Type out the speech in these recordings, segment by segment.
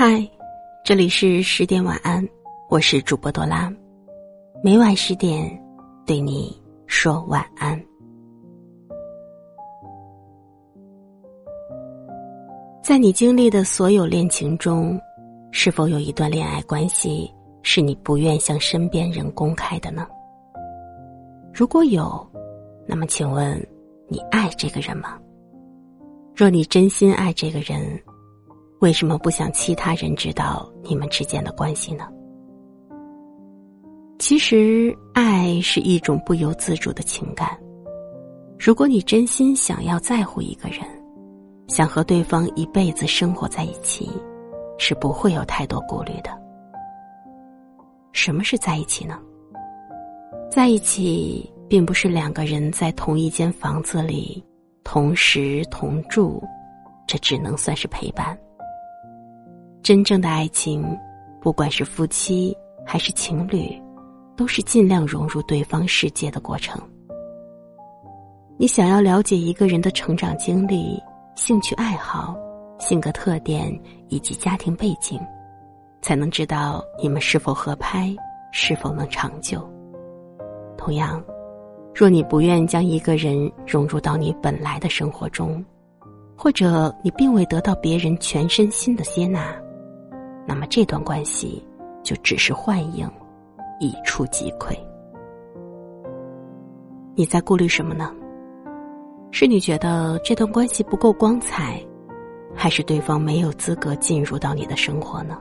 嗨，这里是十点晚安，我是主播多拉，每晚十点对你说晚安。在你经历的所有恋情中，是否有一段恋爱关系是你不愿向身边人公开的呢？如果有，那么请问你爱这个人吗？若你真心爱这个人，为什么不想其他人知道你们之间的关系呢？其实，爱是一种不由自主的情感。如果你真心想要在乎一个人，想和对方一辈子生活在一起，是不会有太多顾虑的。什么是在一起呢？在一起，并不是两个人在同一间房子里同食同住，这只能算是陪伴。真正的爱情，不管是夫妻还是情侣，都是尽量融入对方世界的过程。你想要了解一个人的成长经历、兴趣爱好、性格特点以及家庭背景，才能知道你们是否合拍，是否能长久。同样，若你不愿将一个人融入到你本来的生活中，或者你并未得到别人全身心的接纳。那么这段关系就只是幻影，一触即溃。你在顾虑什么呢？是你觉得这段关系不够光彩，还是对方没有资格进入到你的生活呢？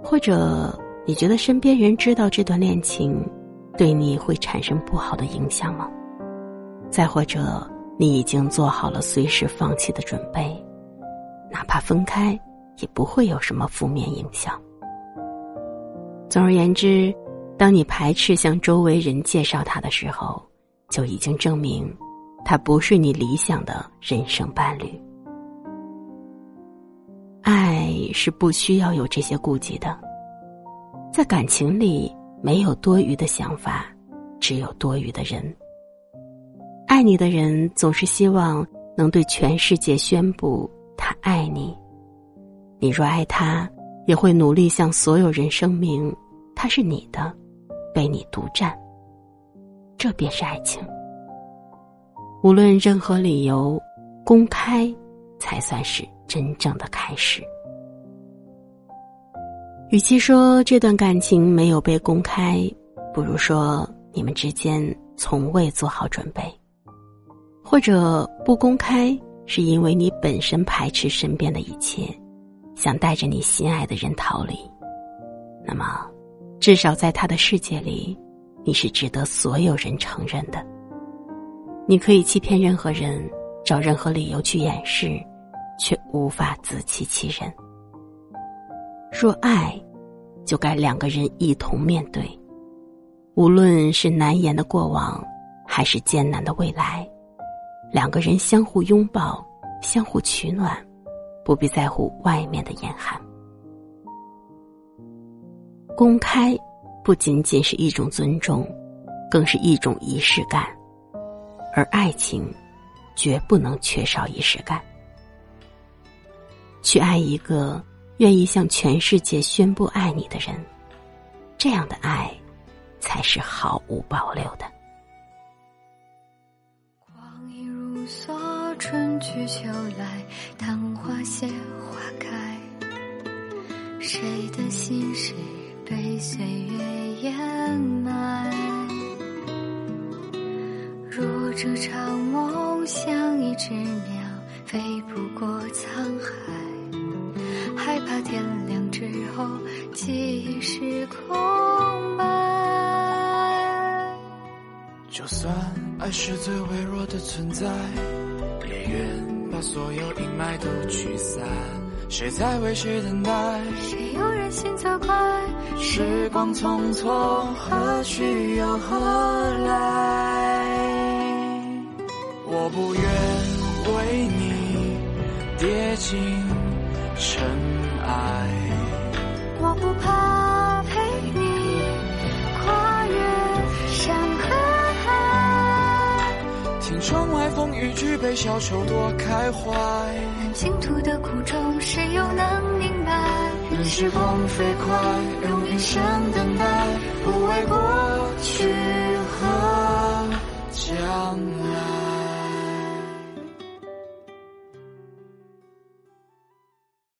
或者你觉得身边人知道这段恋情，对你会产生不好的影响吗？再或者你已经做好了随时放弃的准备，哪怕分开。也不会有什么负面影响。总而言之，当你排斥向周围人介绍他的时候，就已经证明他不是你理想的人生伴侣。爱是不需要有这些顾忌的，在感情里没有多余的想法，只有多余的人。爱你的人总是希望能对全世界宣布他爱你。你若爱他，也会努力向所有人声明他是你的，被你独占。这便是爱情。无论任何理由，公开才算是真正的开始。与其说这段感情没有被公开，不如说你们之间从未做好准备，或者不公开是因为你本身排斥身边的一切。想带着你心爱的人逃离，那么，至少在他的世界里，你是值得所有人承认的。你可以欺骗任何人，找任何理由去掩饰，却无法自欺欺人。若爱，就该两个人一同面对，无论是难言的过往，还是艰难的未来，两个人相互拥抱，相互取暖。不必在乎外面的严寒。公开不仅仅是一种尊重，更是一种仪式感，而爱情绝不能缺少仪式感。去爱一个愿意向全世界宣布爱你的人，这样的爱才是毫无保留的。光阴如梭。春去秋来，昙花谢花开，谁的心事被岁月掩埋？若这场梦像一只鸟，飞不过沧海，害怕天亮之后，记忆是空白。就算爱是最微弱的存在。也愿把所有阴霾都驱散。谁在为谁等待？谁又人心责怪？时光匆匆，何去又何来？我不愿为你跌进尘埃。我不怕风雨。举杯消愁多开怀。倾吐的苦衷，谁又能明白？任时光飞快，用一生等待，不为过